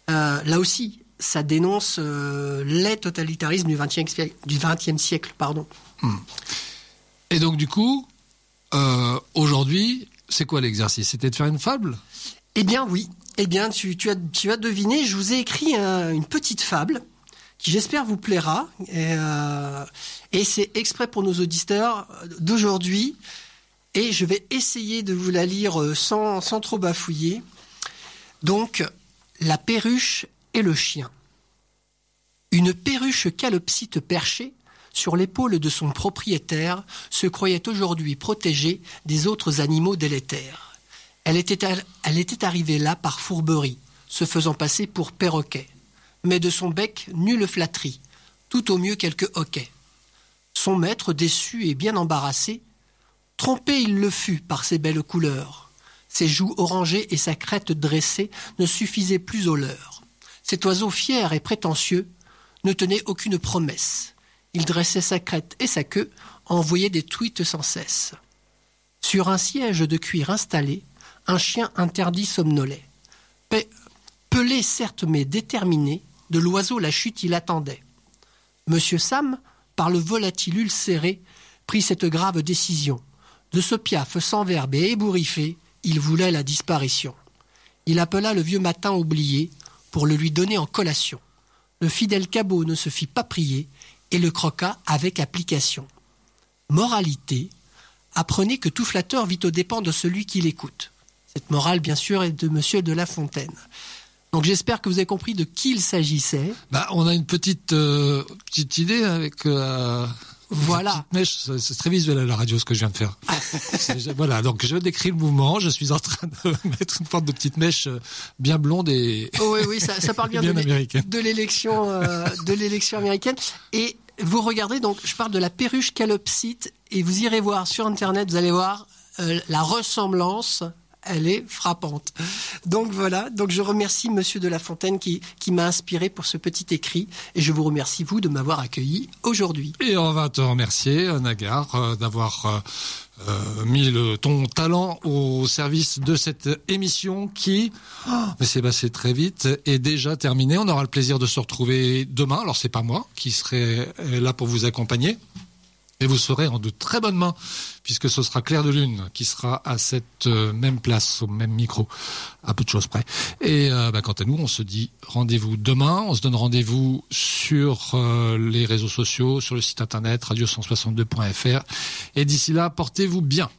Euh, là aussi, ça dénonce euh, les totalitarismes du XXe siècle, du 20e siècle pardon. Et donc du coup, euh, aujourd'hui, c'est quoi l'exercice? C'était de faire une fable? Eh bien oui, eh bien tu, tu as, tu as deviné, je vous ai écrit un- une petite fable qui j'espère vous plaira. Et, euh, et c'est exprès pour nos auditeurs d'aujourd'hui. Et je vais essayer de vous la lire sans, sans trop bafouiller. Donc, la perruche et le chien. Une perruche calopsite perchée sur l'épaule de son propriétaire se croyait aujourd'hui protégée des autres animaux délétères. Elle était, elle était arrivée là par fourberie, se faisant passer pour perroquet. Mais de son bec, nulle flatterie, tout au mieux quelques hoquets. Son maître, déçu et bien embarrassé, trompé il le fut par ses belles couleurs. Ses joues orangées et sa crête dressée ne suffisaient plus au leur. Cet oiseau fier et prétentieux ne tenait aucune promesse. Il dressait sa crête et sa queue, envoyait des tweets sans cesse. Sur un siège de cuir installé, un chien interdit somnolait. Pe- Pelé certes mais déterminé, de l'oiseau la chute il attendait. Monsieur Sam, par le volatile ulcéré, prit cette grave décision. De ce piaf sans verbe et ébouriffé, il voulait la disparition. Il appela le vieux matin oublié pour le lui donner en collation. Le fidèle cabot ne se fit pas prier et le croqua avec application. Moralité, apprenez que tout flatteur vit aux dépens de celui qui l'écoute. Cette morale, bien sûr, est de Monsieur de La Fontaine. Donc j'espère que vous avez compris de qui il s'agissait. Bah, on a une petite euh, petite idée avec euh, Voilà. mèche. C'est- très visuel à la radio ce que je viens de faire. [laughs] C'est- voilà, donc je décris le mouvement. Je suis en train de [laughs] mettre une forme de petite mèche euh, bien blonde et Oh oui, oui, ça, ça parle [laughs] bien, de l'élection euh, de l'élection américaine. Et vous regardez donc, je parle de la perruche calopsite et vous irez voir sur internet, vous allez voir euh, la ressemblance. Elle est frappante. Donc voilà. Donc je remercie Monsieur de La Fontaine qui, qui m'a inspiré pour ce petit écrit et je vous remercie vous de m'avoir accueilli aujourd'hui. Et on va te remercier, Nagar, euh, d'avoir euh, euh, mis le, ton talent au service de cette émission qui, oh, mais c'est passé très vite, est déjà terminée. On aura le plaisir de se retrouver demain. Alors c'est pas moi qui serai là pour vous accompagner. Et vous serez en de très bonnes mains, puisque ce sera Claire de Lune qui sera à cette euh, même place, au même micro, à peu de choses près. Et euh, bah, quant à nous, on se dit rendez-vous demain. On se donne rendez-vous sur euh, les réseaux sociaux, sur le site internet radio162.fr. Et d'ici là, portez-vous bien.